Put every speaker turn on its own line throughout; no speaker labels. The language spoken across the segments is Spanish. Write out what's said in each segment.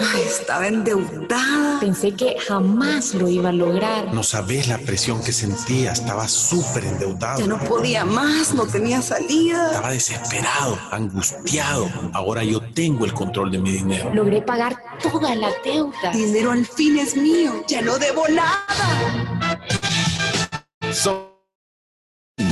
Ay, estaba endeudada.
Pensé que jamás lo iba a lograr.
No sabes la presión que sentía, estaba súper endeudado.
Ya no podía más, no tenía salida.
Estaba desesperado, angustiado. Ahora yo tengo el control de mi dinero.
Logré pagar toda la deuda.
Dinero al fin es mío, ya no debo nada.
Son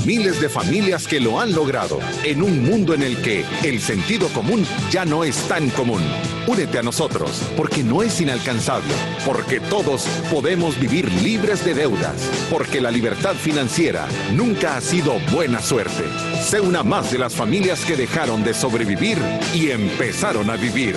miles de familias que lo han logrado en un mundo en el que el sentido común ya no es tan común. Únete a nosotros porque no es inalcanzable, porque todos podemos vivir libres de deudas, porque la libertad financiera nunca ha sido buena suerte. Sé una más de las familias que dejaron de sobrevivir y empezaron a vivir.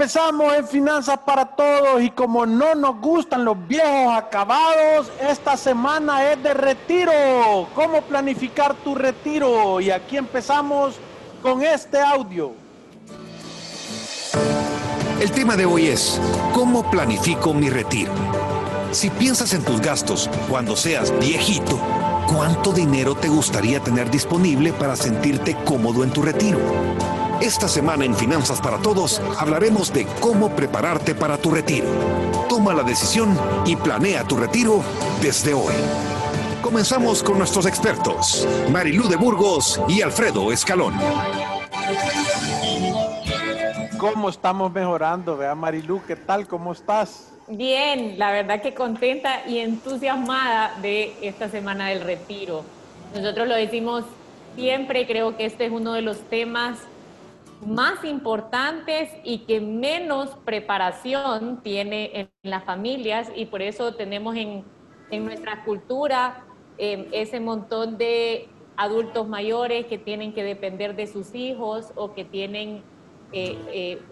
Empezamos en Finanzas para Todos y como no nos gustan los viejos acabados, esta semana es de retiro. ¿Cómo planificar tu retiro? Y aquí empezamos con este audio.
El tema de hoy es, ¿cómo planifico mi retiro? Si piensas en tus gastos cuando seas viejito, ¿cuánto dinero te gustaría tener disponible para sentirte cómodo en tu retiro? Esta semana en Finanzas para Todos hablaremos de cómo prepararte para tu retiro. Toma la decisión y planea tu retiro desde hoy. Comenzamos con nuestros expertos, Marilú de Burgos y Alfredo Escalón.
¿Cómo estamos mejorando? Vea Marilú, ¿qué tal? ¿Cómo estás?
Bien, la verdad que contenta y entusiasmada de esta semana del retiro. Nosotros lo decimos siempre, creo que este es uno de los temas más importantes y que menos preparación tiene en las familias y por eso tenemos en, nuestra cultura em, ese montón de adultos mayores que tienen que depender de sus hijos o que tienen eh, eh,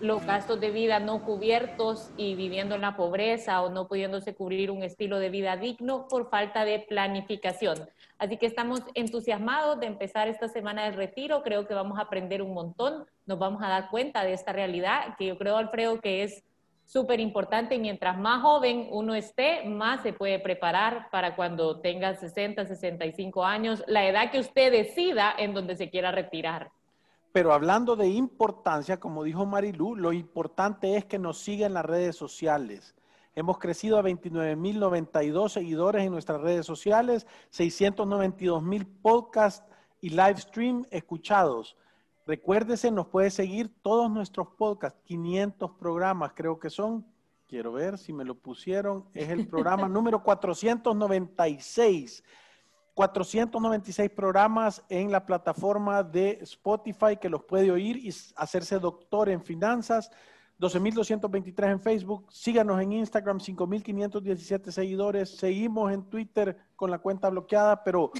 los gastos de vida no cubiertos y viviendo en la pobreza o no pudiéndose cubrir un estilo de vida digno por falta de planificación. Así que estamos entusiasmados de empezar esta semana de retiro. Creo que vamos a aprender un montón. Nos vamos a dar cuenta de esta realidad que yo creo, Alfredo, que es súper importante. Mientras más joven uno esté, más se puede preparar para cuando tenga 60, 65 años, la edad que usted decida en donde se quiera retirar.
Pero hablando de importancia, como dijo Marilú, lo importante es que nos sigan en las redes sociales Hemos crecido a 29.092 seguidores en nuestras redes sociales, 692.000 podcasts y live stream escuchados. Recuérdese, nos puede seguir todos nuestros podcasts, 500 programas creo que son. Quiero ver si me lo pusieron. Es el programa número 496. 496 programas en la plataforma de Spotify que los puede oír y hacerse doctor en finanzas. 12.223 en Facebook. Síganos en Instagram, 5.517 seguidores. Seguimos en Twitter con la cuenta bloqueada, pero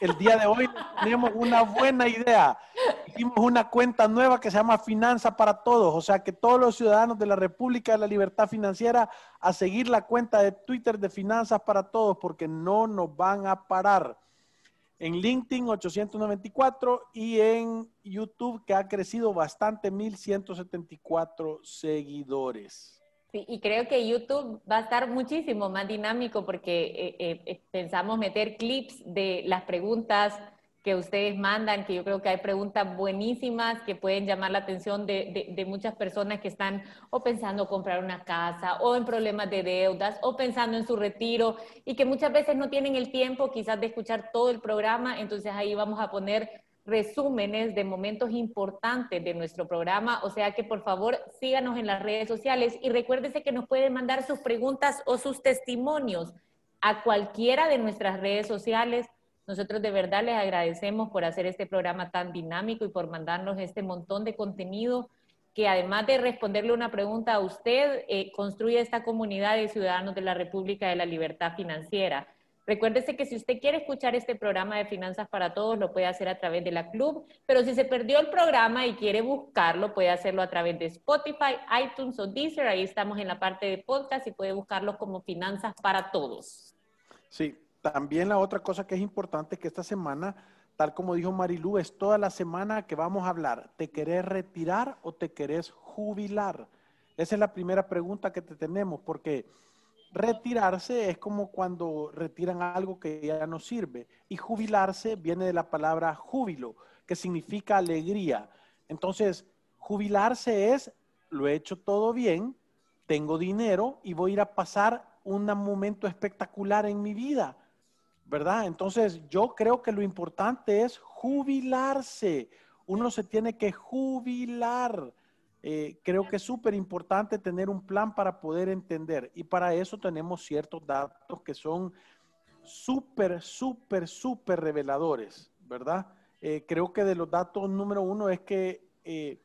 el día de hoy tenemos una buena idea. Hicimos una cuenta nueva que se llama Finanza para Todos, o sea que todos los ciudadanos de la República de la Libertad Financiera a seguir la cuenta de Twitter de Finanzas para Todos, porque no nos van a parar en LinkedIn 894 y en YouTube que ha crecido bastante, 1174 seguidores.
Sí, y creo que YouTube va a estar muchísimo más dinámico porque eh, eh, eh, pensamos meter clips de las preguntas que ustedes mandan, que yo creo que hay preguntas buenísimas que pueden llamar la atención de, de, muchas personas que están o pensando comprar una casa o en problemas de deudas o pensando en su retiro y que muchas veces no tienen el tiempo quizás de escuchar todo el programa, entonces ahí vamos a poner resúmenes de momentos importantes de nuestro programa, o sea que por favor síganos en las redes sociales y recuérdese que nos pueden mandar sus preguntas o sus testimonios a cualquiera de nuestras redes sociales nosotros de verdad les agradecemos por hacer este programa tan dinámico y por mandarnos este montón de contenido que además de responderle una pregunta a usted, eh, construye esta comunidad de ciudadanos de la República de la Libertad Financiera. Recuérdese que si usted quiere escuchar este programa de Finanzas para Todos, lo puede hacer a través de la club, pero si se perdió el programa y quiere buscarlo, puede hacerlo a través de Spotify, iTunes o Deezer. Ahí estamos en la parte de podcast y puede buscarlo como Finanzas para Todos.
Sí, también la otra cosa que es importante que esta semana, tal como dijo Marilú, es toda la semana que vamos a hablar. ¿Te querés retirar o te querés jubilar? Esa es la primera pregunta que te tenemos, porque retirarse es como cuando retiran algo que ya no sirve. Y jubilarse viene de la palabra júbilo, que significa alegría. Entonces, jubilarse es, lo he hecho todo bien, tengo dinero y voy a ir a pasar un momento espectacular en mi vida, ¿verdad? Entonces yo creo que lo importante es jubilarse. Uno se tiene que jubilar. Eh, creo que es súper importante tener un plan para poder entender y para eso tenemos ciertos datos que son súper, súper, súper reveladores, ¿verdad? Eh, creo que de los datos número uno es que eh,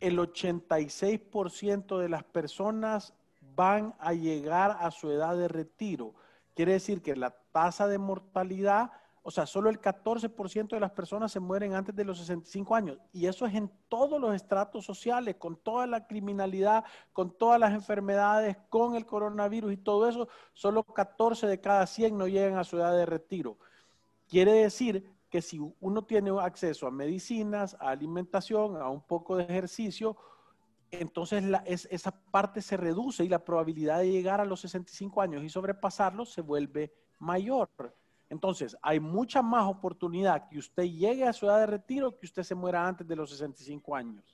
el 86% de las personas van a llegar a su edad de retiro. Quiere decir que la tasa de mortalidad, o sea, solo el 14% de las personas se mueren antes de los 65 años. Y eso es en todos los estratos sociales, con toda la criminalidad, con todas las enfermedades, con el coronavirus y todo eso, solo 14 de cada 100 no llegan a su edad de retiro. Quiere decir que si uno tiene acceso a medicinas, a alimentación, a un poco de ejercicio, entonces esa parte se reduce y la probabilidad de llegar a los 65 años y sobrepasarlo se vuelve mayor. Entonces, hay mucha más oportunidad que usted llegue a su edad de retiro que usted se muera antes de los 65 años.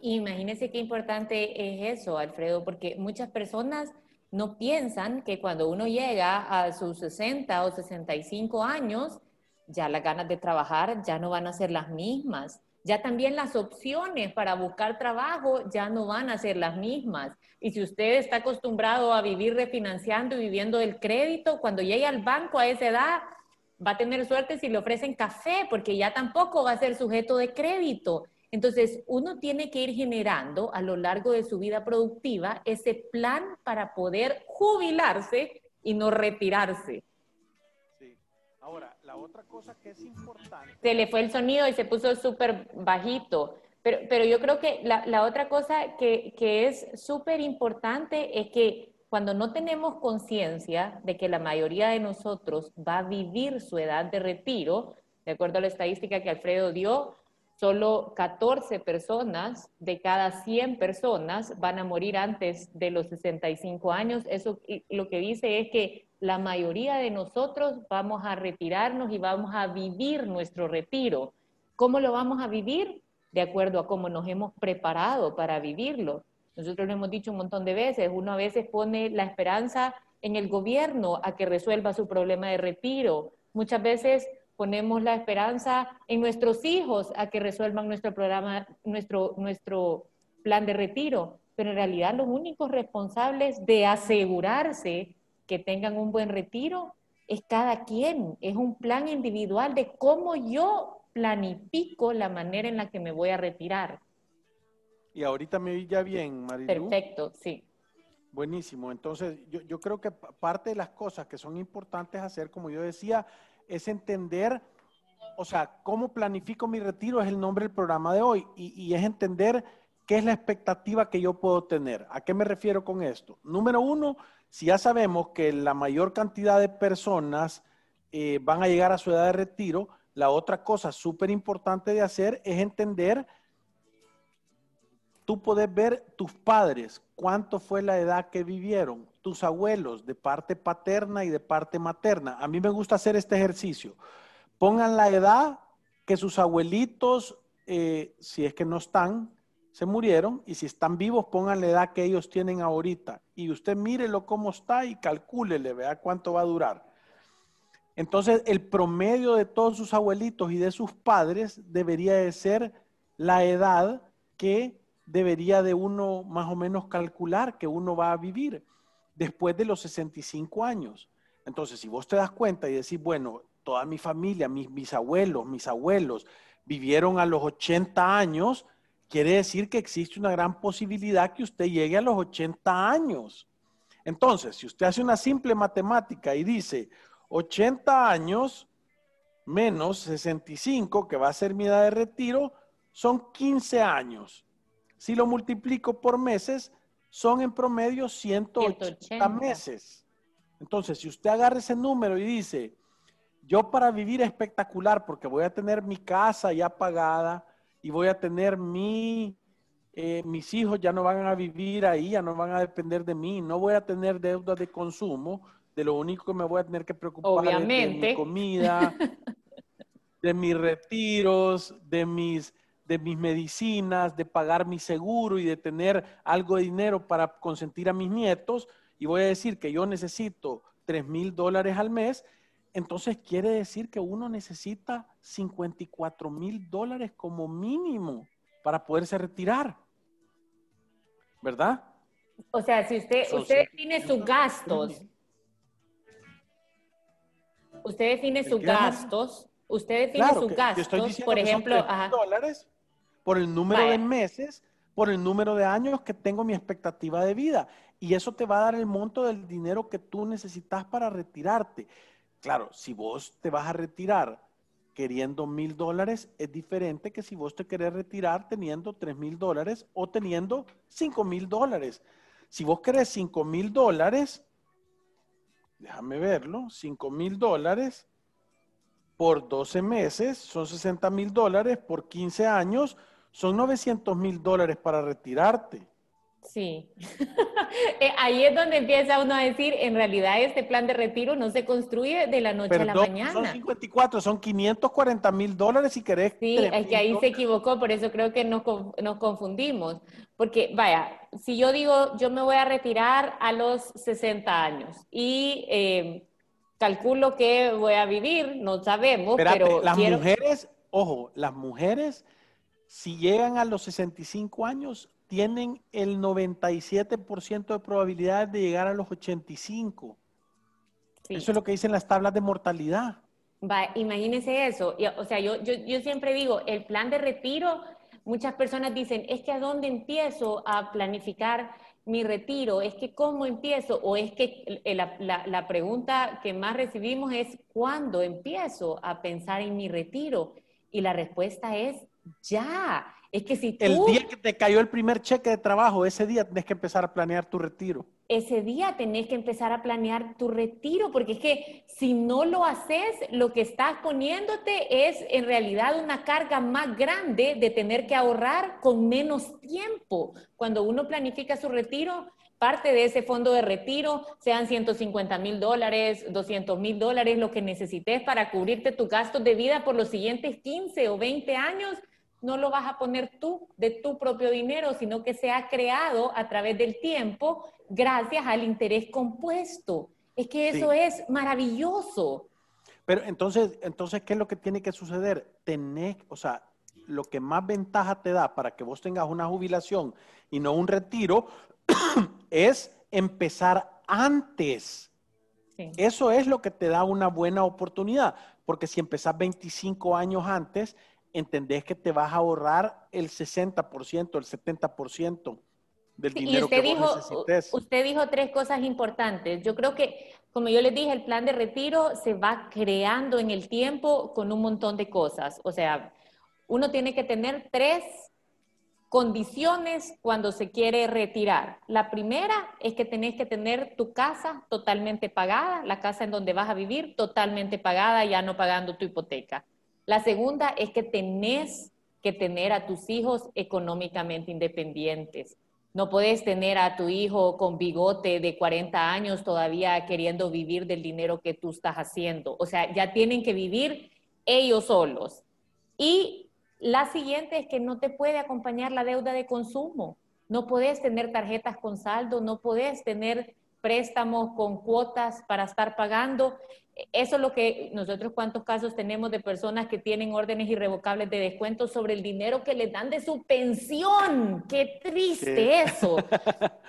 Imagínese qué importante es eso, Alfredo, porque muchas personas no piensan que cuando uno llega a sus 60 o 65 años, ya las ganas de trabajar ya no van a ser las mismas ya también las opciones para buscar trabajo ya no van a ser las mismas. Y si usted está acostumbrado a vivir refinanciando y viviendo del crédito, cuando llegue al banco a esa edad, va a tener suerte si le ofrecen café, porque ya tampoco va a ser sujeto de crédito. Entonces, uno tiene que ir generando a lo largo de su vida productiva ese plan para poder jubilarse y no retirarse.
Ahora, la otra cosa que es importante.
Se le fue el sonido y se puso súper bajito. Pero, pero yo creo que la, la otra cosa que, que es súper importante es que cuando no tenemos conciencia de que la mayoría de nosotros va a vivir su edad de retiro, de acuerdo a la estadística que Alfredo dio, solo 14 personas de cada 100 personas van a morir antes de los 65 años. Eso lo que dice es que la mayoría de nosotros vamos a retirarnos y vamos a vivir nuestro retiro. ¿Cómo lo vamos a vivir? De acuerdo a cómo nos hemos preparado para vivirlo. Nosotros lo hemos dicho un montón de veces, uno a veces pone la esperanza en el gobierno a que resuelva su problema de retiro. Muchas veces ponemos la esperanza en nuestros hijos a que resuelvan nuestro programa, nuestro, nuestro plan de retiro. Pero en realidad los únicos responsables de asegurarse que tengan un buen retiro es cada quien, es un plan individual de cómo yo planifico la manera en la que me voy a retirar.
Y ahorita me vi ya bien, Marilu.
Perfecto, sí.
Buenísimo. Entonces, yo, yo creo que parte de las cosas que son importantes hacer, como yo decía, es entender, o sea, cómo planifico mi retiro es el nombre del programa de hoy y, y es entender qué es la expectativa que yo puedo tener. ¿A qué me refiero con esto? Número uno, si ya sabemos que la mayor cantidad de personas eh, van a llegar a su edad de retiro, la otra cosa súper importante de hacer es entender, tú puedes ver tus padres, cuánto fue la edad que vivieron, tus abuelos de parte paterna y de parte materna. A mí me gusta hacer este ejercicio. Pongan la edad que sus abuelitos, eh, si es que no están, se murieron y si están vivos, pongan la edad que ellos tienen ahorita. Y usted mírelo cómo está y calcúlele, vea cuánto va a durar. Entonces, el promedio de todos sus abuelitos y de sus padres debería de ser la edad que debería de uno más o menos calcular que uno va a vivir después de los 65 años. Entonces, si vos te das cuenta y decís, bueno, toda mi familia, mis, mis abuelos, mis abuelos, vivieron a los 80 años, quiere decir que existe una gran posibilidad que usted llegue a los 80 años. Entonces, si usted hace una simple matemática y dice 80 años menos 65, que va a ser mi edad de retiro, son 15 años. Si lo multiplico por meses, son en promedio 180,
180.
meses. Entonces, si usted agarra ese número y dice, yo para vivir espectacular, porque voy a tener mi casa ya pagada y voy a tener mi, eh, mis hijos ya no van a vivir ahí, ya no van a depender de mí, no voy a tener deuda de consumo, de lo único que me voy a tener que preocupar es de
Obviamente.
mi comida, de mis retiros, de mis, de mis medicinas, de pagar mi seguro y de tener algo de dinero para consentir a mis nietos, y voy a decir que yo necesito 3 mil dólares al mes, entonces quiere decir que uno necesita 54 mil dólares como mínimo para poderse retirar. ¿Verdad?
O sea, si usted, usted define sus gastos, usted define
¿El
sus gastos, usted define
Claro,
sus
que- que estoy
gastos,
diciendo
por
que son
ejemplo,
3,000
ajá,
dólares por el número de meses, por el número de años que tengo mi expectativa de vida. Y eso te va a dar el monto del dinero que tú necesitas para retirarte. Claro, si vos te vas a retirar queriendo mil dólares, es diferente que si vos te querés retirar teniendo tres mil dólares o teniendo cinco mil dólares. Si vos querés cinco mil dólares, déjame verlo, cinco mil dólares por 12 meses son 60 mil dólares, por 15 años son 900 mil dólares para retirarte.
Sí. Eh, Ahí es donde empieza uno a decir, en realidad este plan de retiro no se construye de la noche a la
Perdón, son
mañana.
54, son 540 mil dólares si querés.
Sí,
3,000
es que ahí se equivocó, por eso creo que nos, nos confundimos. Porque, vaya, si yo digo, yo me voy a retirar a los 60 años y eh, calculo que voy a vivir, no sabemos,
Espérate,
pero
las
quiero...
mujeres, ojo, las mujeres, si llegan a los 65 años, tienen el 97% de probabilidades de llegar a los 85.
Sí.
Eso es lo que dicen las tablas de mortalidad.
Va, imagínense eso. O sea, yo, yo, yo siempre digo, el plan de retiro, muchas personas dicen, es que a dónde empiezo a planificar mi retiro, es que cómo empiezo, o es que la, la- la pregunta que más recibimos es, ¿cuándo empiezo a pensar en mi retiro? Y la respuesta es, ya. Es que si tú
El día que te cayó el primer cheque de trabajo, ese día tienes que empezar a planear tu retiro.
ese día tenés que empezar a planear tu retiro, porque es que si no lo haces, lo que estás poniéndote es en realidad una carga más grande de tener que ahorrar con menos tiempo. Cuando uno planifica su retiro, parte de ese fondo de retiro, sean 150 mil dólares, 200 mil dólares, lo que necesites para cubrirte tus gastos de vida por los siguientes 15 o 20 años, no lo vas a poner tú de tu propio dinero, sino que se ha creado a través del tiempo gracias al interés compuesto. Es que eso
Sí.
es maravilloso.
Pero entonces, entonces, ¿qué es lo que tiene que suceder? Tenés, o sea, lo que más ventaja te da para que vos tengas una jubilación y no un retiro es empezar antes.
Sí.
Eso es lo que te da una buena oportunidad, porque si empezás 25 años antes, entendés que te vas a ahorrar el 60%, el 70% del
y
dinero que
usted
vos
dijo,
necesites.
usted dijo tres cosas importantes. Yo creo que, como yo les dije, el plan de retiro se va creando en el tiempo con un montón de cosas. O sea, uno tiene que tener tres condiciones cuando se quiere retirar. La primera es que tenés que tener tu casa totalmente pagada, la casa en donde vas a vivir totalmente pagada, ya no pagando tu hipoteca. La segunda es que tenés que tener a tus hijos económicamente independientes. No puedes tener a tu hijo con bigote de 40 años todavía queriendo vivir del dinero que tú estás haciendo. O sea, ya tienen que vivir ellos solos. Y la siguiente es que no te puede acompañar la deuda de consumo. No puedes tener tarjetas con saldo, no puedes tener préstamos con cuotas para estar pagando. Eso es lo que nosotros cuántos casos tenemos de personas que tienen órdenes irrevocables de descuento sobre el dinero que les dan de su pensión. Qué triste eso.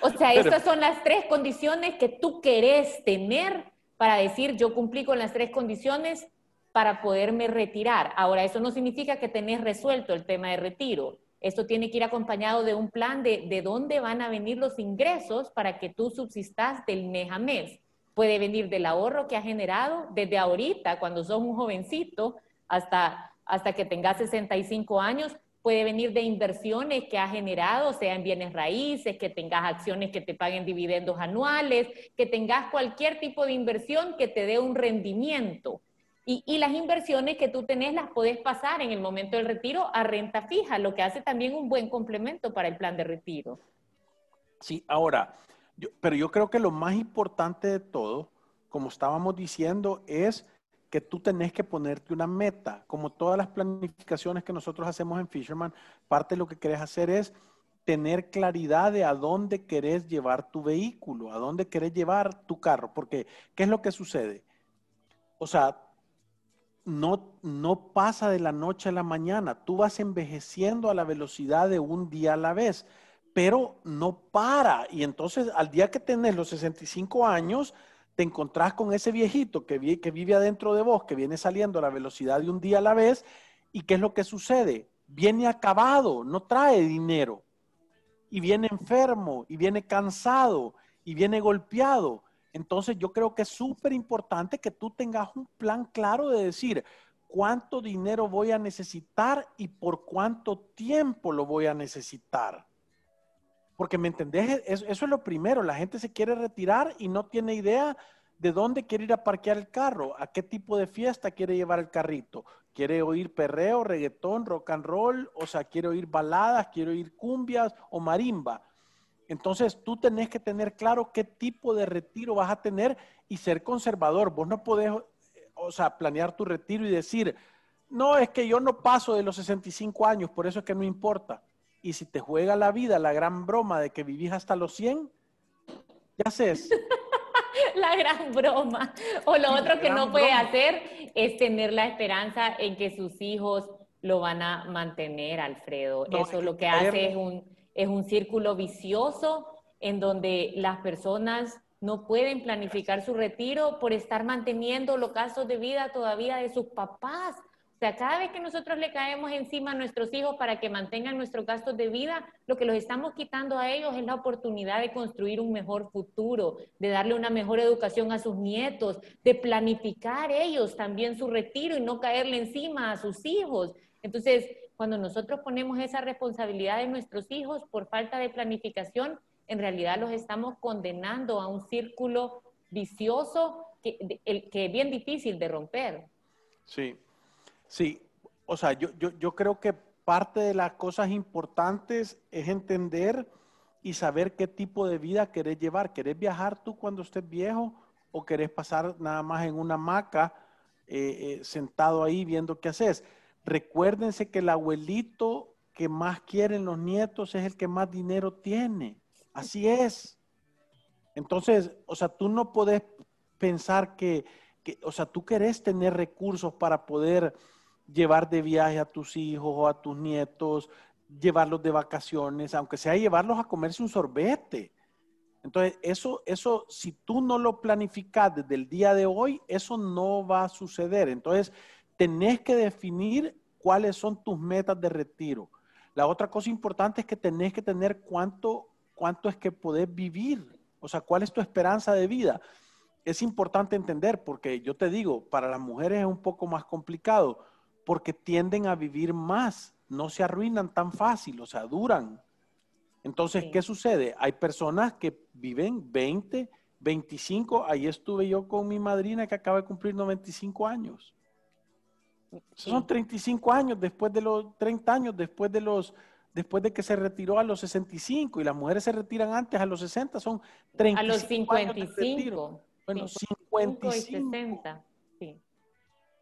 O sea, estas son las tres condiciones que tú querés tener para decir yo cumplí con las tres condiciones para poderme retirar. Ahora, eso no significa que tenés resuelto el tema de retiro. esto tiene que ir acompañado de un plan de, de dónde van a venir los ingresos para que tú subsistas del mes a mes. Puede venir del ahorro que has generado desde ahorita, cuando sos un jovencito, hasta, hasta que tengas 65 años. Puede venir de inversiones que has generado, sea en bienes raíces, que tengas acciones que te paguen dividendos anuales, que tengas cualquier tipo de inversión que te dé un rendimiento. Y, las inversiones que tú tenés las puedes pasar en el momento del retiro a renta fija, lo que hace también un buen complemento para el plan de retiro.
Sí, ahora, pero yo creo que lo más importante de todo, como estábamos diciendo, es que tú tenés que ponerte una meta. Como todas las planificaciones que nosotros hacemos en Fisherman, parte de lo que querés hacer es tener claridad de a dónde querés llevar tu vehículo, a dónde querés llevar tu carro. Porque, ¿qué es lo que sucede? O sea, no, no pasa de la noche a la mañana. Tú vas envejeciendo a la velocidad de un día a la vez, pero no para. Y entonces al día que tenés los 65 años, te encontrás con ese viejito que, que vive adentro de vos, que viene saliendo a la velocidad de un día a la vez. ¿Y qué es lo que sucede? Viene acabado, no trae dinero. Y viene enfermo, y viene cansado, y viene golpeado. Entonces yo creo que es súper importante que tú tengas un plan claro de decir cuánto dinero voy a necesitar y por cuánto tiempo lo voy a necesitar. Porque me entendés, eso, es lo primero, la gente se quiere retirar y no tiene idea de dónde quiere ir a parquear el carro, a qué tipo de fiesta quiere llevar el carrito. ¿Quiere oír perreo, reggaetón, rock and roll? O sea, quiere oír baladas, quiere oír cumbias o marimba. Entonces tú tenés que tener claro qué tipo de retiro vas a tener y ser conservador. Vos no podés, o sea, planear tu retiro y decir, no, es que yo no paso de los 65 años, por eso es que no importa. Y si te juega la vida la gran broma de que vivís hasta los 100, ya haces.
la gran broma. O lo otro que no puede hacer es tener la esperanza en que sus hijos lo van a mantener, Alfredo. Eso lo que hace es un es un círculo vicioso en donde las personas no pueden planificar su retiro por estar manteniendo los gastos de vida todavía de sus papás. O sea, cada vez que nosotros le caemos encima a nuestros hijos para que mantengan nuestros gastos de vida, lo que los estamos quitando a ellos es la oportunidad de construir un mejor futuro, de darle una mejor educación a sus nietos, de planificar ellos también su retiro y no caerle encima a sus hijos. Entonces, cuando nosotros ponemos esa responsabilidad de nuestros hijos por falta de planificación, en realidad los estamos condenando a un círculo vicioso que, que es bien difícil de romper.
Sí, sí. O sea, yo, yo, yo creo que parte de las cosas importantes es entender y saber qué tipo de vida querés llevar. ¿Querés viajar tú cuando estés viejo o querés pasar nada más en una hamaca eh, eh, sentado ahí viendo qué haces? Recuérdense que el abuelito que más quieren los nietos es el que más dinero tiene. Así es. Entonces, o sea, tú no puedes pensar que, o sea, tú querés tener recursos para poder llevar de viaje a tus hijos o a tus nietos, llevarlos de vacaciones, aunque sea llevarlos a comerse un sorbete. Entonces, eso, eso, si tú no lo planificas desde el día de hoy, eso no va a suceder. Entonces, tenés que definir cuáles son tus metas de retiro. La otra cosa importante es que tenés que tener cuánto, cuánto es que podés vivir, o sea, cuál es tu esperanza de vida. Es importante entender, porque yo te digo, para las mujeres es un poco más complicado, porque tienden a vivir más, no se arruinan tan fácil, o sea, duran. Entonces, ¿qué sucede? Hay personas que viven 20, 25, ahí estuve yo con mi madrina que acaba de cumplir 95 años. Son 35 años después de los 30 años después de los después de que se retiró a los 65 y las mujeres se retiran antes a los 60, son 35
A los 55.
Bueno, 55, y
60,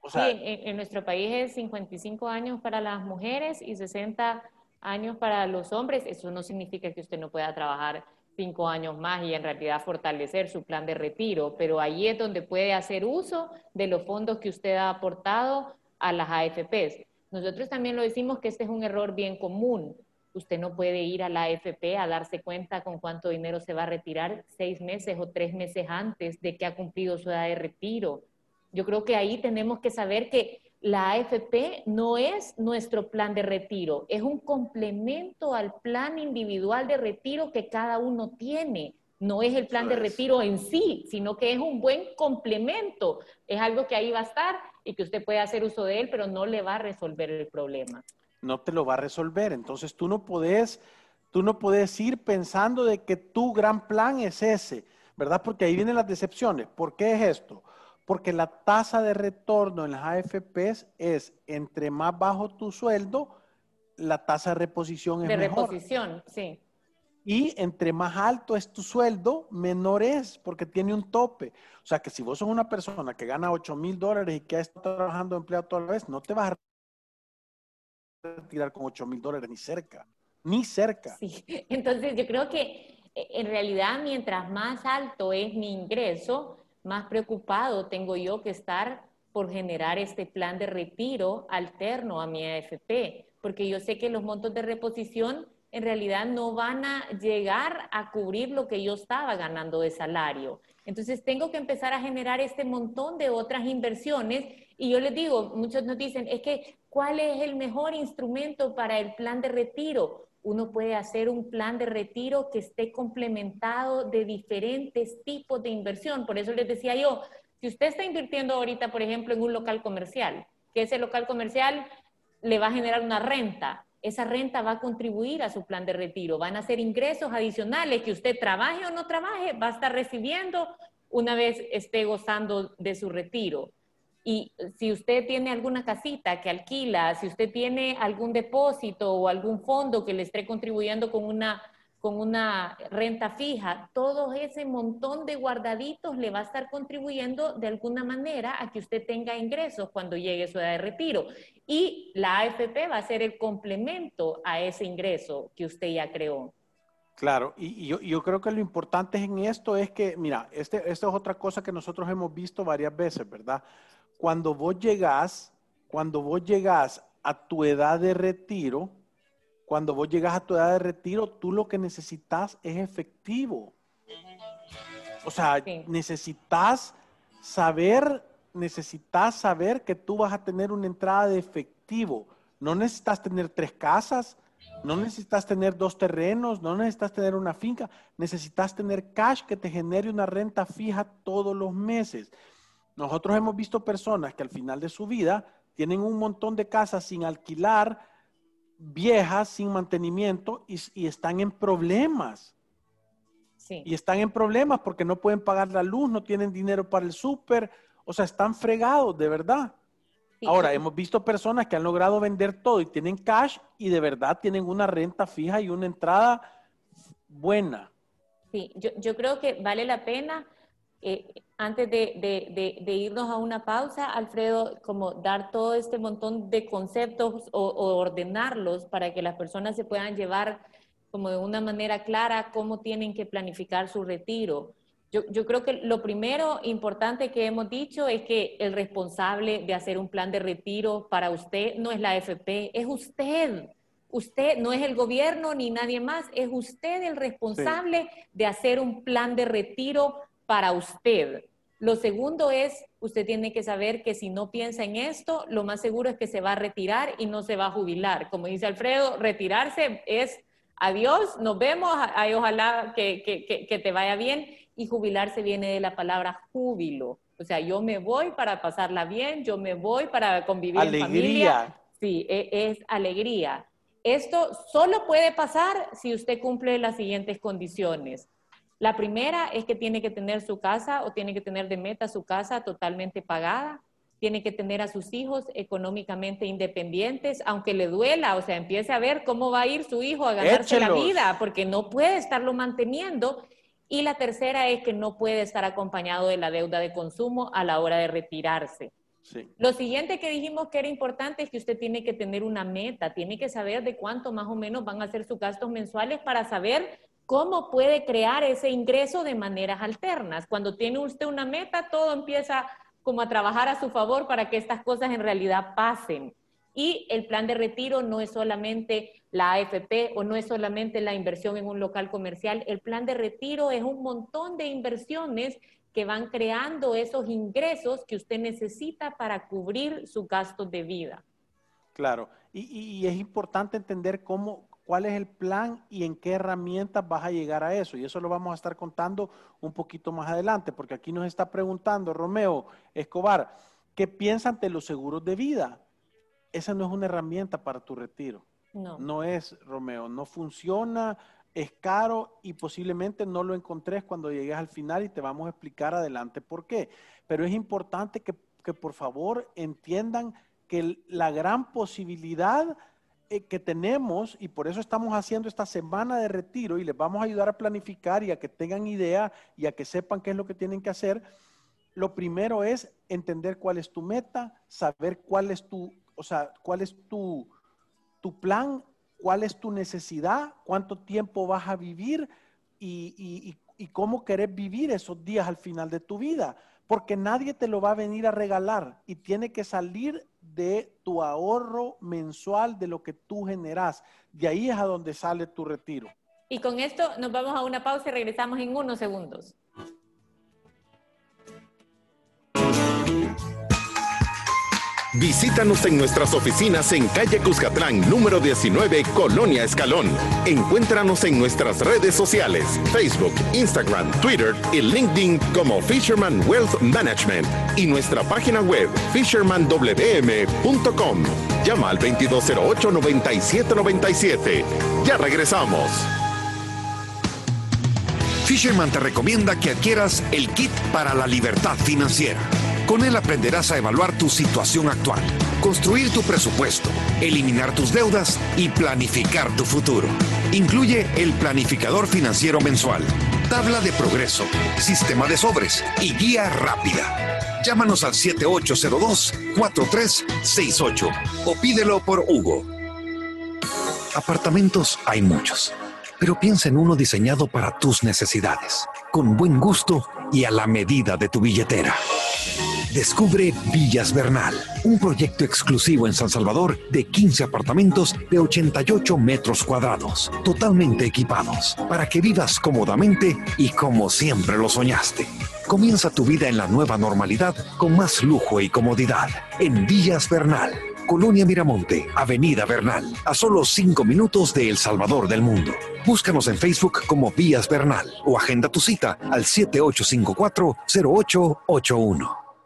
sí. en, en, nuestro país es 55 años para las mujeres y 60 años para los hombres. Eso no significa que usted no pueda trabajar cinco años más y en realidad fortalecer su plan de retiro, pero ahí es donde puede hacer uso de los fondos que usted ha aportado a las AFPs. Nosotros también lo decimos que este es un error bien común. Usted no puede ir a la AFP a darse cuenta con cuánto dinero se va a retirar seis meses o tres meses antes de que ha cumplido su edad de retiro. Yo creo que ahí tenemos que saber que la AFP no es nuestro plan de retiro, es un complemento al plan individual de retiro que cada uno tiene. No es el plan de retiro en sí, sino que es un buen complemento. Es algo que ahí va a estar y que usted puede hacer uso de él, pero no le va a resolver el problema.
No te lo va a resolver. Entonces tú no puedes, tú no puedes ir pensando de que tu gran plan es ese, ¿verdad? Porque ahí vienen las decepciones. ¿Por qué es esto? Porque la tasa de retorno en las AFPs es entre más bajo tu sueldo, la tasa de reposición es
de
mejor.
De reposición, sí.
Y entre más alto es tu sueldo, menor es, porque tiene un tope. O sea que si vos sos una persona que gana 8 mil dólares y que ha estado trabajando empleado toda la vez, no te vas a retirar con 8 mil dólares ni cerca, ni cerca.
Sí, entonces yo creo que eh, en realidad mientras más alto es mi ingreso, más preocupado tengo yo que estar por generar este plan de retiro alterno a mi AFP, porque yo sé que los montos de reposición en realidad no van a llegar a cubrir lo que yo estaba ganando de salario. Entonces tengo que empezar a generar este montón de otras inversiones y yo les digo, muchos nos dicen, es que, ¿cuál es el mejor instrumento para el plan de retiro? Uno puede hacer un plan de retiro que esté complementado de diferentes tipos de inversión. Por eso les decía yo, si usted está invirtiendo ahorita, por ejemplo, en un local comercial, que ese local comercial le va a generar una renta, esa renta va a contribuir a su plan de retiro. Van a ser ingresos adicionales que usted trabaje o no trabaje, va a estar recibiendo una vez esté gozando de su retiro. Y si usted tiene alguna casita que alquila, si usted tiene algún depósito o algún fondo que le esté contribuyendo con una con una renta fija, todo ese montón de guardaditos le va a estar contribuyendo de alguna manera a que usted tenga ingresos cuando llegue su edad de retiro. Y la AFP va a ser el complemento a ese ingreso que usted ya creó.
Claro, y, yo, creo que lo importante en esto es que, mira, este, esta es otra cosa que nosotros hemos visto varias veces, ¿verdad? Cuando vos llegás, cuando vos llegás a tu edad de retiro, cuando vos llegas a tu edad de retiro, tú lo que necesitas es efectivo. O sea, necesitas saber, necesitas saber que tú vas a tener una entrada de efectivo. No necesitas tener tres casas, no necesitas tener dos terrenos, no necesitas tener una finca, necesitas tener cash que te genere una renta fija todos los meses. Nosotros hemos visto personas que al final de su vida tienen un montón de casas sin alquilar, viejas sin mantenimiento y, están en problemas. Y están en problemas porque no pueden pagar la luz, no tienen dinero para el súper, o sea, están fregados, de verdad. Ahora, hemos visto personas que han logrado vender todo y tienen cash y de verdad tienen una renta fija y una entrada buena.
Sí, yo, yo creo que vale la pena eh, antes de, irnos a una pausa, Alfredo, como dar todo este montón de conceptos o, ordenarlos para que las personas se puedan llevar como de una manera clara cómo tienen que planificar su retiro. Yo, yo, creo que lo primero importante que hemos dicho es que el responsable de hacer un plan de retiro para usted no es la AFP, es usted. Usted no es el gobierno ni nadie más, es usted el responsable de hacer un plan de retiro para usted. Lo segundo es, usted tiene que saber que si no piensa en esto, lo más seguro es que se va a retirar y no se va a jubilar. Como dice Alfredo, retirarse es adiós, nos vemos, ay, ojalá que, que, te vaya bien. Y jubilarse viene de la palabra júbilo. O sea, yo me voy para pasarla bien, yo me voy para convivir en familia. Sí, e, es alegría. Esto solo puede pasar si usted cumple las siguientes condiciones. La primera es que tiene que tener su casa o tiene que tener de meta su casa totalmente pagada, tiene que tener a sus hijos económicamente independientes, aunque le duela, o sea, empiece a ver cómo va a ir su hijo a ganarse la vida, porque no puede estarlo manteniendo. Y la tercera es que no puede estar acompañado de la deuda de consumo a la hora de retirarse. Lo siguiente que dijimos que era importante es que usted tiene que tener una meta, tiene que saber de cuánto más o menos van a ser sus gastos mensuales para saber cómo puede crear ese ingreso de maneras alternas. Cuando tiene usted una meta, todo empieza como a trabajar a su favor para que estas cosas en realidad pasen. Y el plan de retiro no es solamente la AFP o no es solamente la inversión en un local comercial. El plan de retiro es un montón de inversiones que van creando esos ingresos que usted necesita para cubrir su gasto de vida.
Claro, y, es importante entender cómo, cuál es el plan y en qué herramientas vas a llegar a eso. Y eso lo vamos a estar contando un poquito más adelante, porque aquí nos está preguntando Romeo Escobar, ¿qué piensan de los seguros de vida? Esa no es una herramienta para tu retiro.
No.
No es, Romeo, no funciona, es caro y posiblemente no lo encontres cuando llegues al final y te vamos a explicar adelante por qué. Pero es importante que, que por favor entiendan que la gran posibilidad que tenemos, y por eso estamos haciendo esta semana de retiro y les vamos a ayudar a planificar y a que tengan idea y a que sepan qué es lo que tienen que hacer, lo primero es entender cuál es tu meta, saber cuál es tu, o sea, cuál es tu, tu plan, cuál es tu necesidad, cuánto tiempo vas a vivir y, y, y cómo querés vivir esos días al final de tu vida porque nadie te lo va a venir a regalar y tiene que salir de tu ahorro mensual, de lo que tú generas. De ahí es a donde sale tu retiro.
Y con esto nos vamos a una pausa y regresamos en unos segundos.
Visítanos en nuestras oficinas en calle Cuscatlán, número 19, Colonia Escalón. Encuéntranos en nuestras redes sociales, Facebook, Instagram, Twitter y LinkedIn como Fisherman Wealth Management y nuestra página web fishermanwm.com. Llama al 2208-9797. Ya regresamos. Fisherman te recomienda que adquieras el kit para la libertad financiera. Con él aprenderás a evaluar tu situación actual, construir tu presupuesto, eliminar tus deudas y planificar tu futuro. Incluye el planificador financiero mensual, tabla de progreso, sistema de sobres y guía rápida. Llámanos al 7802-4368 o pídelo por Hugo. Apartamentos hay muchos, pero piensa en uno diseñado para tus necesidades, con buen gusto y a la medida de tu billetera. Descubre Villas Bernal, un proyecto exclusivo en San Salvador de 15 apartamentos de 88 metros cuadrados, totalmente equipados, para que vivas cómodamente y como siempre lo soñaste. Comienza tu vida en la nueva normalidad con más lujo y comodidad en Villas Bernal. Colonia Miramonte, Avenida Bernal, a solo 5 minutos de El Salvador del Mundo. Búscanos en Facebook como Vías Bernal o agenda tu cita al 7854-0881.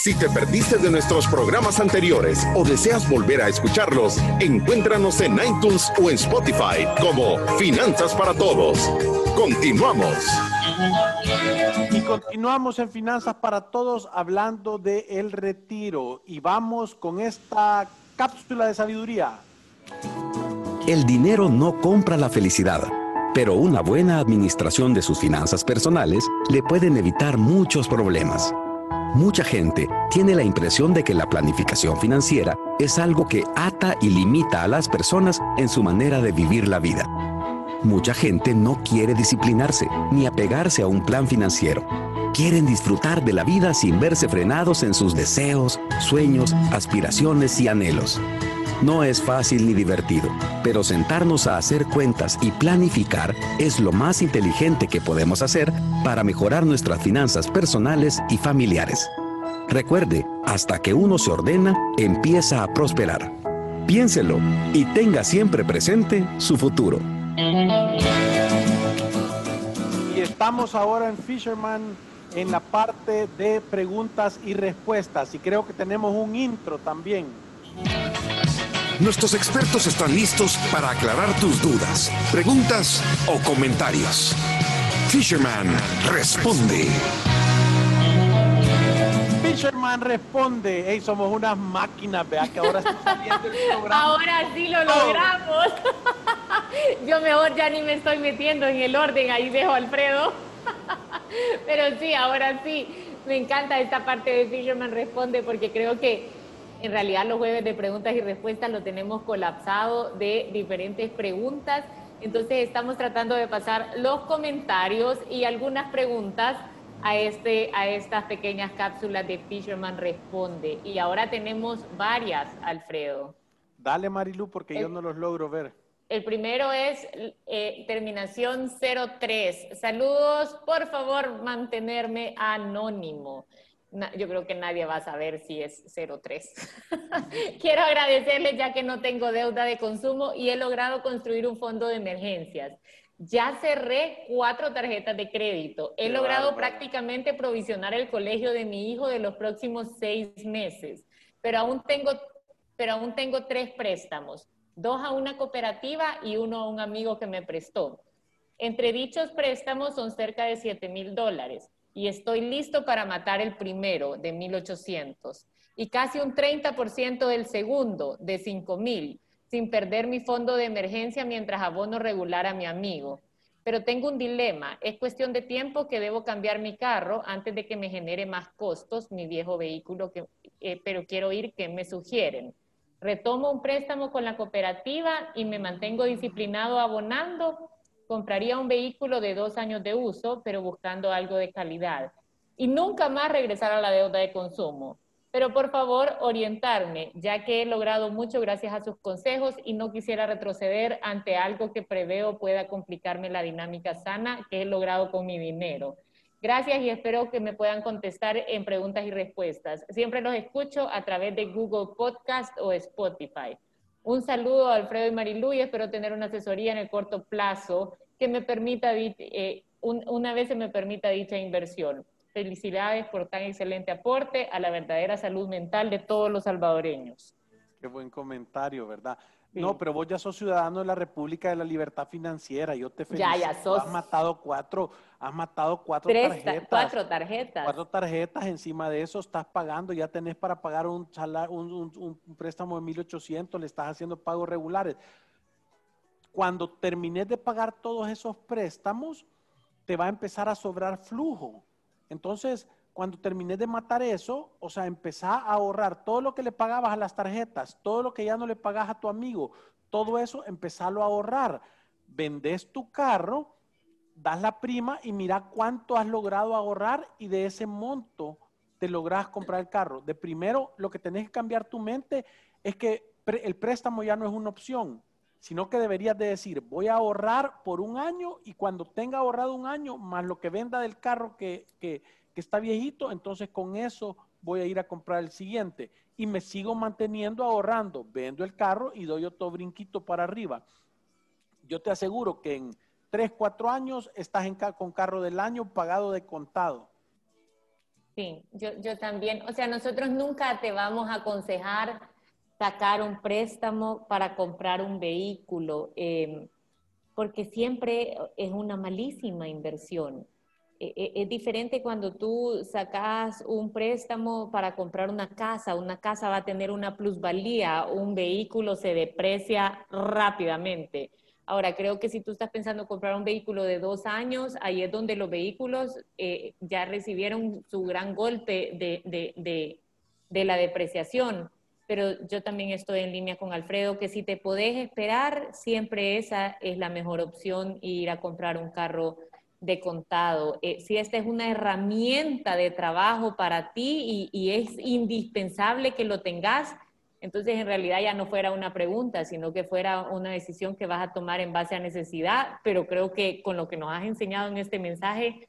Si te perdiste de nuestros programas anteriores o deseas volver a escucharlos, encuéntranos en iTunes o en Spotify como Finanzas para Todos. Continuamos.
Y continuamos en Finanzas para Todos hablando de el retiro y vamos con esta cápsula de sabiduría.
El dinero no compra la felicidad, pero una buena administración de sus finanzas personales le pueden evitar muchos problemas. Mucha gente tiene la impresión de que la planificación financiera es algo que ata y limita a las personas en su manera de vivir la vida. Mucha gente no quiere disciplinarse ni apegarse a un plan financiero. Quieren disfrutar de la vida sin verse frenados en sus deseos, sueños, aspiraciones y anhelos. No es fácil ni divertido, pero sentarnos a hacer cuentas y planificar es lo más inteligente que podemos hacer para mejorar nuestras finanzas personales y familiares. Recuerde, hasta que uno se ordena, empieza a prosperar. Piénselo y tenga siempre presente su futuro.
Y estamos ahora en Fisherman en la parte de preguntas y respuestas y creo que tenemos un intro también.
Nuestros expertos están listos para aclarar tus dudas, preguntas o comentarios. Fisherman responde.
Fisherman responde. Hey, somos unas máquinas, vea que ahora está saliendo el programa.
Ahora sí lo logramos. Yo mejor ya ni me estoy metiendo en el orden, ahí dejo a Alfredo. Pero sí, ahora sí, me encanta esta parte de Fisherman Responde porque creo que en realidad los jueves de preguntas y respuestas lo tenemos colapsado de diferentes preguntas. Entonces estamos tratando de pasar los comentarios y algunas preguntas a, este, a estas pequeñas cápsulas de Fisherman Responde. Y ahora tenemos varias, Alfredo.
Dale, Marilu, porque yo no los logro ver.
El primero es eh, terminación 03. Saludos, por favor, mantenerme anónimo. Yo creo que nadie va a saber si es 03. Quiero agradecerles ya que no tengo deuda de consumo y he logrado construir un fondo de emergencias. Ya cerré cuatro tarjetas de crédito. He logrado prácticamente provisionar el colegio de mi hijo de los próximos seis meses, pero aún tengo, pero aún tengo tres préstamos dos a una cooperativa y uno a un amigo que me prestó. Entre dichos préstamos son cerca de 7 mil dólares y estoy listo para matar el primero de 1.800 y casi un 30% del segundo de 5 mil sin perder mi fondo de emergencia mientras abono regular a mi amigo. Pero tengo un dilema, es cuestión de tiempo que debo cambiar mi carro antes de que me genere más costos mi viejo vehículo, eh, pero quiero ir que me sugieren retomo un préstamo con la cooperativa y me mantengo disciplinado abonando, compraría un vehículo de dos años de uso, pero buscando algo de calidad. Y nunca más regresar a la deuda de consumo. Pero por favor, orientarme, ya que he logrado mucho gracias a sus consejos y no quisiera retroceder ante algo que preveo pueda complicarme la dinámica sana que he logrado con mi dinero. Gracias y espero que me puedan contestar en preguntas y respuestas. Siempre los escucho a través de Google Podcast o Spotify. Un saludo a Alfredo y Marilu y espero tener una asesoría en el corto plazo que me permita, eh, una vez se me permita dicha inversión. Felicidades por tan excelente aporte a la verdadera salud mental de todos los salvadoreños.
Qué buen comentario, ¿verdad? No, pero vos ya sos ciudadano de la República de la Libertad Financiera. Yo te felicito. Ya, ya sos. Has matado cuatro, has matado cuatro tarjetas.
Cuatro tarjetas.
Cuatro tarjetas. Encima de eso estás pagando. Ya tenés para pagar un, un, un, préstamo de 1.800. Le estás haciendo pagos regulares. Cuando termines de pagar todos esos préstamos, te va a empezar a sobrar flujo. Entonces, cuando termines de matar eso, o sea, empezá a ahorrar todo lo que le pagabas a las tarjetas, todo lo que ya no le pagas a tu amigo, todo eso, empezalo a ahorrar. Vendes tu carro, das la prima y mira cuánto has logrado ahorrar y de ese monto te logras comprar el carro. De primero, lo que tenés que cambiar tu mente es que el préstamo ya no es una opción, sino que deberías de decir, voy a ahorrar por un año y cuando tenga ahorrado un año, más lo que venda del carro que, está viejito, entonces con eso voy a ir a comprar el siguiente. Y me sigo manteniendo ahorrando, vendo el carro y doy otro brinquito para arriba. Yo te aseguro que en 3, 4 años estás en, con carro del año pagado de contado.
Sí, yo, yo también. O sea, nosotros nunca te vamos a aconsejar sacar un préstamo para comprar un vehículo, eh, porque siempre es una malísima inversión. E, e, es diferente cuando tú sacas un préstamo para comprar una casa, una casa va a tener una plusvalía, un vehículo se deprecia rápidamente. Ahora, creo que si tú estás pensando comprar un vehículo de dos años, ahí es donde los vehículos eh, ya recibieron su gran golpe de, de, de, de, la depreciación. Pero yo también estoy en línea con Alfredo, que si te podés esperar, siempre esa es la mejor opción, ir a comprar un carro de contado, eh, si esta es una herramienta de trabajo para ti y, es indispensable que lo tengas, entonces en realidad ya no fuera una pregunta, sino que fuera una decisión que vas a tomar en base a necesidad, pero creo que con lo que nos has enseñado en este mensaje,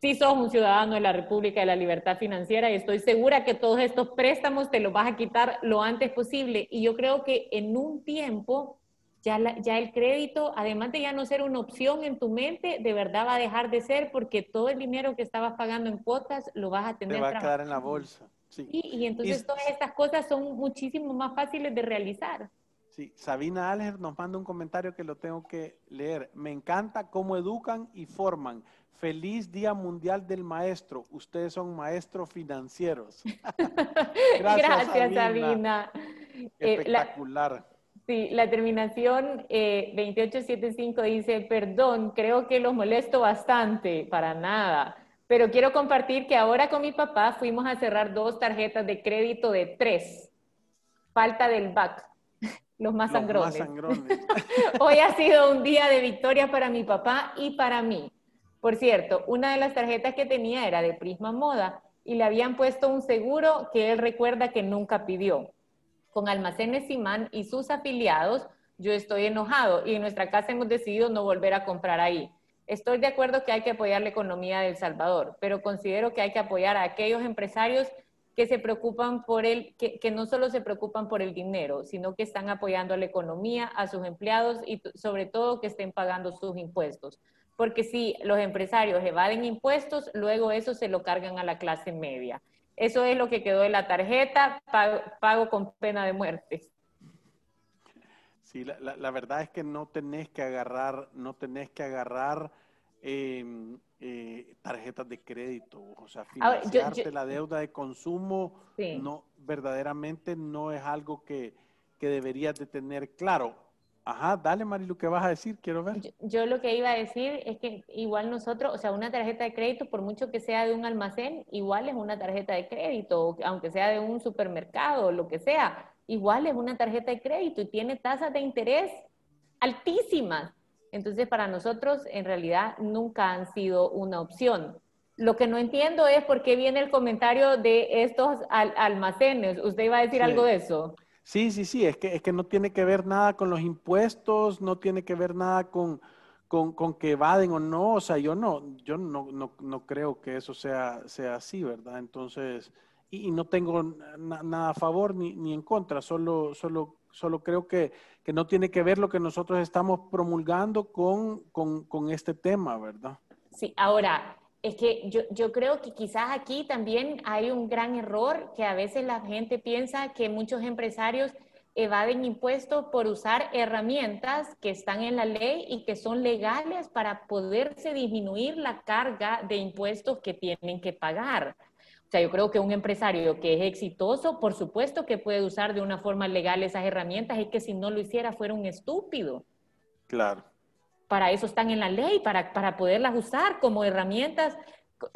sí sos un ciudadano de la República de la Libertad Financiera y estoy segura que todos estos préstamos te los vas a quitar lo antes posible. Y yo creo que en un tiempo ya, ya el crédito, además de ya no ser una opción en tu mente, de verdad va a dejar de ser porque todo el dinero que estabas pagando en cuotas lo vas a tener.
Te va a quedar en la bolsa. Sí.
y entonces todas estas cosas son muchísimo más fáciles de realizar.
Sí, Sabina Alger nos manda un comentario que lo tengo que leer. Me encanta cómo educan y forman. Feliz Día Mundial del Maestro. Ustedes son maestros financieros.
Gracias, Sabina.
Eh, Espectacular.
Sí, la terminación eh, 2875 dice, perdón, creo que los molesto bastante, para nada, pero quiero compartir que ahora con mi papá fuimos a cerrar dos tarjetas de crédito de tres. Falta del back, los más
Los
sangrones.
más sangrones.
Hoy ha sido un día de victoria para mi papá y para mí. Por cierto, una de las tarjetas que tenía era de Prisma Moda y le habían puesto un seguro que él recuerda que nunca pidió. Con Almacenes Simán y sus afiliados, yo estoy enojado y en nuestra casa hemos decidido no volver a comprar ahí. Estoy de acuerdo que hay que apoyar la economía de Salvador, pero considero que hay que apoyar a aquellos empresarios que se preocupan por el, que, no solo se preocupan por el dinero, sino que están apoyando a la economía, a sus empleados y sobre todo que estén pagando sus impuestos. Porque si los empresarios evaden impuestos, luego eso se lo cargan a la clase media. Eso es lo que quedó de la tarjeta, pago, pago con pena de muerte.
Sí, la, la- la verdad es que no tenés que agarrar, no tenés que agarrar eh, eh, tarjetas de crédito, o sea,
Ahora, yo-
financiarte
yo-
la deuda de consumo,
Sí.
no, verdaderamente no es algo que, que deberías de tener claro. Ajá, dale Marilu, ¿qué vas a decir? Quiero ver.
Yo, yo lo que iba a decir es que igual nosotros, o sea, una tarjeta de crédito, por mucho que sea de un almacén, igual es una tarjeta de crédito, o aunque sea de un supermercado o lo que sea, igual es una tarjeta de crédito y tiene tasas de interés altísimas. Entonces, para nosotros, en realidad, nunca han sido una opción. Lo que no entiendo es por qué viene el comentario de estos al- almacenes. ¿Usted iba a decir
Sí.
algo de eso?
Sí, sí, sí, es que, es que no tiene que ver nada con los impuestos, no tiene que ver nada con, con, con que evaden o no, o sea, yo no, yo no, no, no creo que eso sea, sea así, ¿verdad? Entonces, y, no tengo na- nada a favor ni, ni en contra, solo, solo, solo creo que, que no tiene que ver lo que nosotros estamos promulgando con, con, con este tema, ¿verdad?
Sí, ahora, es que yo, yo creo que quizás aquí también hay un gran error que a veces la gente piensa que muchos empresarios evaden impuestos por usar herramientas que están en la ley y que son legales para poderse disminuir la carga de impuestos que tienen que pagar. O sea, yo creo que un empresario que es exitoso, por supuesto que puede usar de una forma legal esas herramientas, es que si no lo hiciera fuera un estúpido
Claro.
Para eso están en la ley, para, para poderlas usar como herramientas,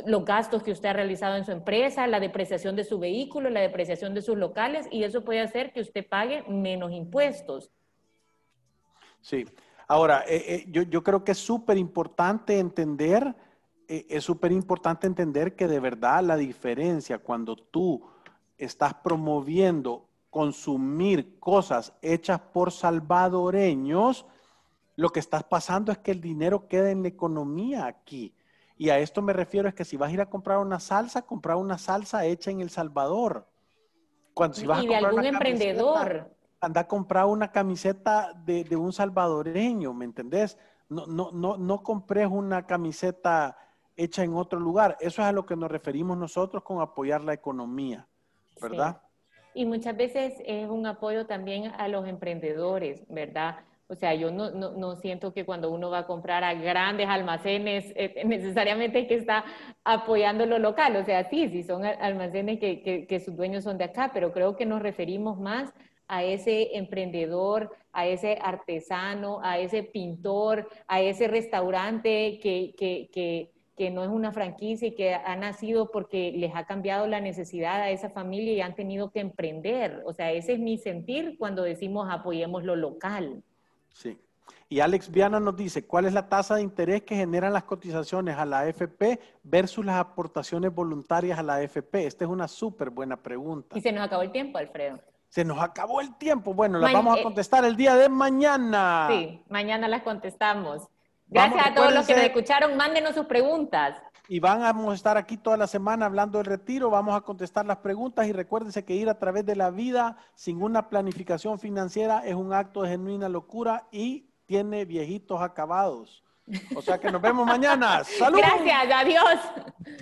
los gastos que usted ha realizado en su empresa, la depreciación de su vehículo, la depreciación de sus locales, y eso puede hacer que usted pague menos impuestos.
Sí. Ahora, eh, eh, yo, yo creo que es súper importante entender, eh, es súper importante entender que de verdad la diferencia cuando tú estás promoviendo consumir cosas hechas por salvadoreños, lo que estás pasando es que el dinero queda en la economía aquí. Y a esto me refiero es que si vas a ir a comprar una salsa, comprar una salsa hecha en El Salvador. Cuando si vas
y
a
de
comprar
algún
una
emprendedor.
anda a comprar una camiseta de, de un salvadoreño, ¿me entendés? No, no, no, no compres una camiseta hecha en otro lugar. Eso es a lo que nos referimos nosotros con apoyar la economía, ¿verdad?
Sí. Y muchas veces es un apoyo también a los emprendedores, ¿verdad? O sea, yo no, no, no siento que cuando uno va a comprar a grandes almacenes, eh, necesariamente es que está apoyando lo local. O sea, sí, sí son almacenes que, que, sus dueños son de acá, pero creo que nos referimos más a ese emprendedor, a ese artesano, a ese pintor, a ese restaurante que, que, que, no es una franquicia y que ha nacido porque les ha cambiado la necesidad a esa familia y han tenido que emprender. O sea, ese es mi sentir cuando decimos apoyemos lo local.
Sí. Y Alex Viana nos dice, ¿cuál es la tasa de interés que generan las cotizaciones a la AFP versus las aportaciones voluntarias a la AFP? Esta es una súper buena pregunta.
Y se nos acabó el tiempo, Alfredo.
Se nos acabó el tiempo. Bueno, las Ma vamos a contestar el día de mañana.
Sí, mañana las contestamos. Gracias vamos, a todos los que nos escucharon. Mándenos sus preguntas.
Y van a estar aquí toda la semana hablando del retiro. Vamos a contestar las preguntas y recuérdense que ir a través de la vida sin una planificación financiera es un acto de genuina locura y tiene viejitos acabados. O sea que nos vemos mañana. ¡Salud!
Gracias, adiós.